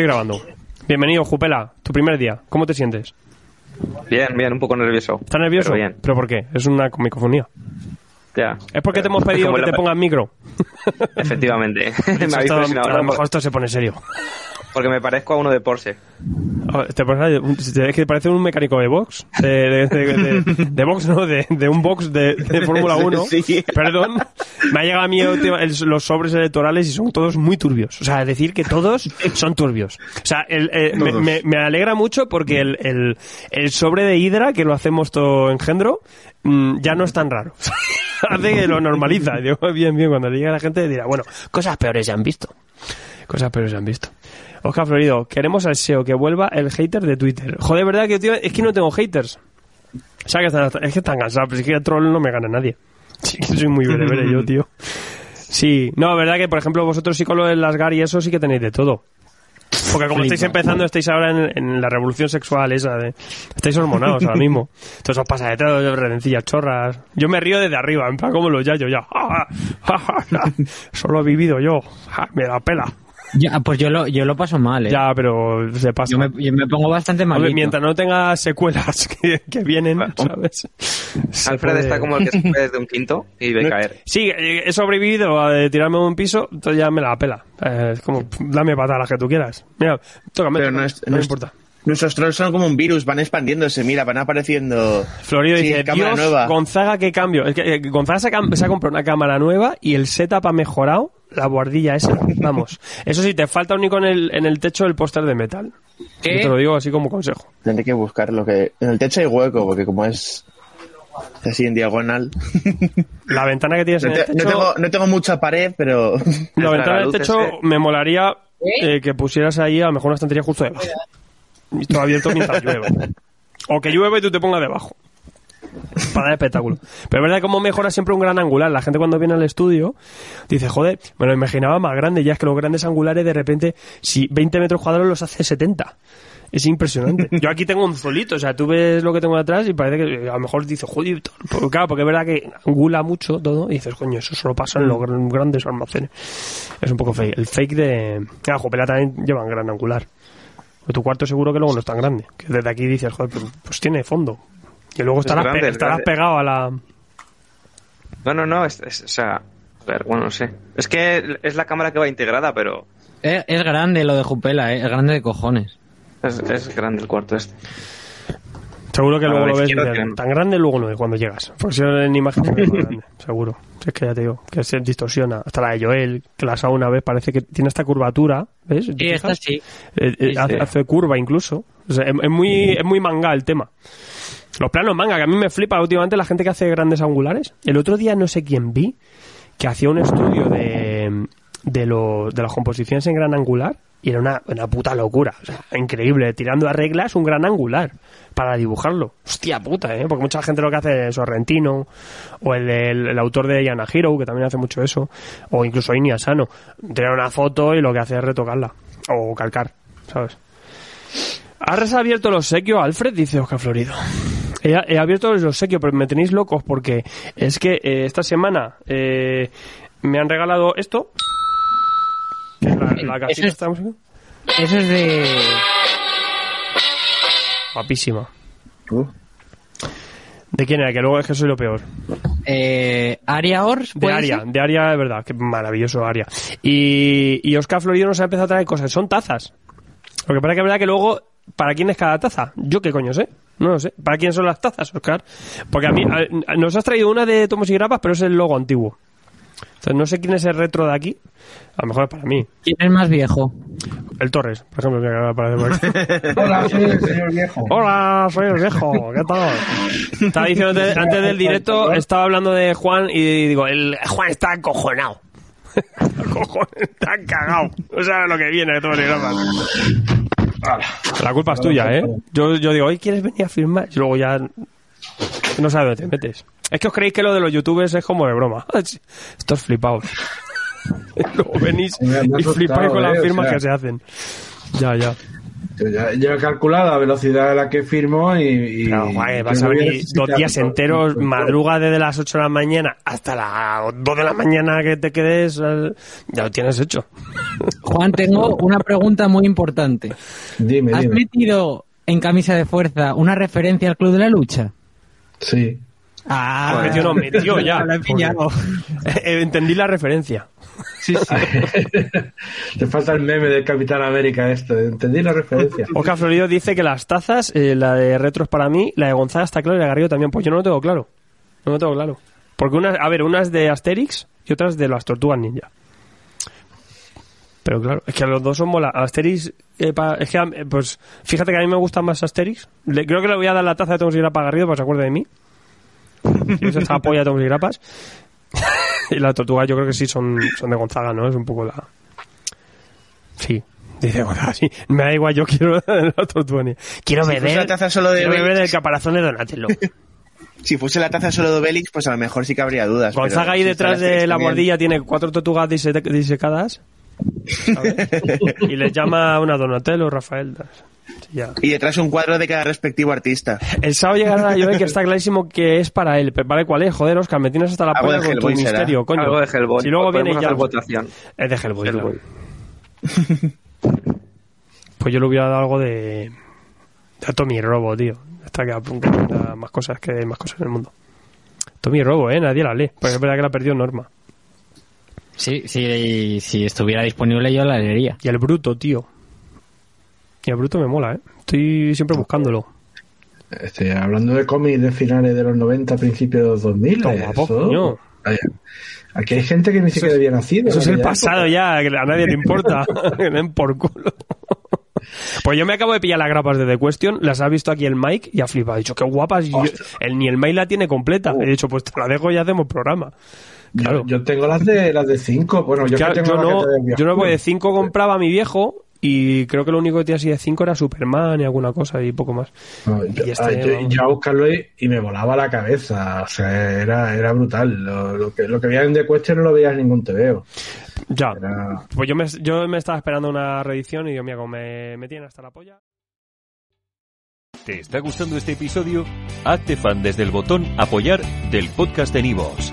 Estoy grabando. Bienvenido, Jupela. Tu primer día. ¿Cómo te sientes? Bien, bien, un poco nervioso. ¿Estás nervioso? Pero bien. ¿Pero por qué? Es una micofonía. Ya. Es porque te hemos pedido que la- te pongas micro. Efectivamente. me Esto- a lo mejor esto se pone serio. Porque me parezco a uno de Porsche. Ah, Te parece, es que parece un mecánico de box. De, de, de, de- de box, ¿no? De, de un box de, de Fórmula 1. Sí. Perdón. Me ha llegado a mí los sobres electorales y son todos muy turbios. O sea, decir que todos son turbios. O sea, el- eh, me, me- me alegra mucho porque el, el, el sobre de Hydra, que lo hacemos todo engendro, mm, ya no es tan raro. Hace que lo normaliza. Digo, bien, bien. Cuando le diga a la gente dirá, bueno, cosas peores ya han visto. Cosas peores se han visto. Oscar Florido, queremos al SEO que vuelva el hater de Twitter. Joder, ¿verdad que tío, es que no tengo haters? O sea, que están, es que están cansados, pero es que a troll no me gana nadie. Sí, que soy muy berebere yo, tío. Sí, no, verdad que, por ejemplo, vosotros sí con lo del Asgar y eso sí que tenéis de todo. Porque como estáis empezando, estáis ahora en, en la revolución sexual esa de... Estáis hormonados ahora mismo. Entonces os pasa de todo, redencillas chorras. Yo me río desde arriba, en plan como los yayos ya. Solo he vivido yo. Me da pela. Ya, pues yo lo, yo lo paso mal, ¿eh? Ya, pero se pasa. Yo me, yo me pongo bastante mal. Mientras no tenga secuelas que, que vienen, ¿sabes? Alfred puede- está como el que se fue desde un quinto y ve caer. Sí, eh, he sobrevivido a de tirarme de un piso, entonces ya me la pela. Eh, es como, dame patadas que tú quieras. Mira, tócame. Pero no es- no no me es- importa. Nuestros trolls son como un virus, van expandiéndose, mira, van apareciendo. Florido Sí, dice, cámara Dios, nueva. Gonzaga, qué cambio. Es que, eh, Gonzaga se ha, se ha comprado una cámara nueva y el setup ha mejorado la guardilla esa. Vamos. Eso sí, te falta un icono en el, en el techo del póster de metal. ¿Qué? Yo te lo digo así como consejo. Tendré que buscar lo que. En el techo hay hueco, porque como es así en diagonal. La ventana que tienes No, en el te- techo... no tengo, no tengo mucha pared, pero. La ventana del techo ese. me molaría eh, que pusieras ahí a lo mejor una estantería justo debajo. Y todo abierto mientras llueva. O que llueve y tú te pongas debajo. Para dar espectáculo. Pero es verdad como mejora siempre un gran angular. La gente cuando viene al estudio dice, joder, me lo imaginaba más grande. Ya es que los grandes angulares de repente, si 20 metros cuadrados los hace 70. Es impresionante. Yo aquí tengo un solito, o sea, tú ves lo que tengo atrás y parece que a lo mejor dices, joder, porque, claro, porque es verdad que angula mucho todo y dices, coño, eso solo pasa en los gran- grandes almacenes. Es un poco fake. El fake de... Ah, Jopela también lleva un gran angular. Pero tu cuarto seguro que luego no es tan grande. Que desde aquí dices, joder, pues, pues tiene fondo. Y luego Es estarás, grande, pe- es estarás grande. pegado a la... No, no, no, es, es- o sea, a ver, bueno, no sé. Es que es la cámara que va integrada, pero Es, es grande lo de Jupela, ¿eh? Es grande de cojones. es, es grande el cuarto este. Seguro que A luego lo ves tan grande luego no es cuando llegas. Porque si en imagen más grande, seguro. Es que ya te digo, que se distorsiona. Hasta la de Joel, que la usado una vez, parece que tiene esta curvatura, ¿ves? ¿Te Sí, fijas? esta sí. Eh, eh, Sí, hace, sí. hace curva incluso. O sea, es, es muy, es muy manga el tema. Los planos manga, que a mí me flipa últimamente la gente que hace grandes angulares. El otro día no sé quién vi que hacía un estudio de, de, lo- de las composiciones en gran angular y era una, una puta locura. O sea, increíble. Tirando a reglas un gran angular para dibujarlo. Hostia puta, ¿eh? Porque mucha gente lo que hace es Sorrentino o el, del- el autor de Yana Hero, que también hace mucho eso. O incluso Iñi Asano. Tirar una foto y lo que hace es retocarla. O calcar, ¿sabes? ¿Has abierto los obsequios, Alfred? Dice Oscar Florido. He, he abierto los obsequios, pero me tenéis locos porque es que eh, esta semana eh, me han regalado esto. Que es la, la casita Eso es- esta de música. Eso es de... Guapísima. Uh, ¿De quién era? Que luego es que soy lo peor. Eh, Aria Ors, De ¿puede Aria, ser? de Aria, de verdad. Qué maravilloso Aria. Y, y Oscar Florido nos ha empezado a traer cosas. Son tazas. Lo que pasa que es verdad que luego, ¿para quién es cada taza? Yo qué coño sé. No lo sé. ¿Para quién son las tazas, Oscar? Porque a mí, a- nos has traído una de tomos y grapas, pero es el logo antiguo. Entonces no sé quién es el retro de aquí. A lo mejor es para mí. ¿Quién es más viejo? El Torres, por ejemplo, que acaba de aparecer por aquí. Hola, soy el señor viejo. Hola, soy el viejo, ¿qué tal? Estaba diciendo antes, antes del directo, estaba hablando de Juan y digo, el Juan está acojonado. Está cagado. No sabe lo que viene de todo el programa. La culpa es tuya, ¿eh? Yo, yo digo, hoy ¿quieres venir a firmar? Y luego ya no sabes dónde te metes. Es que os creéis que lo de los youtubers es como de broma. Estos flipados. luego venís y flipáis con las ¿eh? Firmas que se hacen. Ya, ya. Yo, ya- yo he calculado la velocidad a la que firmo y. y Pero, guay, vas a venir dos días enteros, madruga desde las 8 de la mañana hasta las 2 de la mañana que te quedes, ya lo tienes hecho. Juan, tengo una pregunta muy importante. Dime, ¿Has dime. metido en camisa de fuerza una referencia al Club de la Lucha? Sí. Ah, metió, no, metió ya. He pillado. Eh, Entendí la referencia. Sí, sí. Te falta el meme del Capitán América esto. Entendí la referencia. Oscar Florido dice que las tazas, eh, la de retro es para mí, la de Gonzaga está claro y la de Garrido también. Pues yo no lo tengo claro. No lo tengo claro. Porque una, a ver, una es de Asterix y otra es de las Tortugas Ninja. Pero claro, es que los dos son mola. Asterix, eh, pa- es que, eh, pues, fíjate que a mí me gusta más Asterix. Le- creo que le voy a dar la taza de Tomos y Grapa a Garrido para que se acuerde de mí. Y polla de Grapas. las Tortugas yo creo que sí son, son de Gonzaga, ¿no? Es un poco la... Sí. Dice Gonzaga, sí. Me da igual, yo quiero la Tortuga. Quiero Si beber... la taza solo de Quiero beber del caparazón de Donatello. si fuese la taza solo de Obelix, pues a lo mejor sí que habría dudas. Gonzaga ahí si detrás de la bordilla tiene cuatro tortugas dise- disecadas. ¿sabes? y les llama una Donatello, Rafael. Sí, ya. Y detrás un cuadro de cada respectivo artista. El sábado llegará yo que está clarísimo que es para él. Pero ¿Vale cuál es? Joder, Oscar, me tienes hasta la de con tu será. misterio, coño. Algo de Hellboy. Si luego viene ya... votación. Es de Hellboy, Hellboy. claro. Pues yo le hubiera dado algo de... De Tommy Robo, tío. Hasta que apunta más cosas que hay más cosas en el mundo. Tommy Robo, ¿eh? Nadie la lee. Porque es verdad que la perdió Norma. Sí, sí, si estuviera disponible yo la leería. Y el bruto, tío. Y el bruto me mola, ¿eh? Estoy siempre buscándolo. Estoy hablando de cómics de finales de los 90, principios de los 2000. Está eh, guapo, eso- coño. Vaya. Aquí hay gente que ni siquiera había nacido. Eso es el pasado ya, que a nadie le importa. den por culo. Pues yo me acabo de pillar las grapas de The Question, las ha visto aquí el Mike y ha flipado. Ha dicho, qué guapas. Yo- el, ni el Mike la tiene completa. He dicho, pues te la dejo y hacemos programa. Claro. Yo, yo tengo las de las de 5. Bueno, yo, Claro, que tengo yo no, que yo no, porque de 5 compraba a mi viejo y creo que lo único que tenía así de 5 era Superman y alguna cosa y poco más. No, yo, Y este, ah, yo- vamos. yo a buscarlo y, y me volaba la cabeza. O sea, era, era brutal. Lo, lo que, lo que veía en The Question no lo veía en ningún TVO. Ya. Era... Pues yo me, yo me estaba esperando una reedición y digo, mira, como me, me tienen hasta la polla. ¿Te está gustando este episodio? Hazte fan desde el botón Apoyar del podcast de Nivos.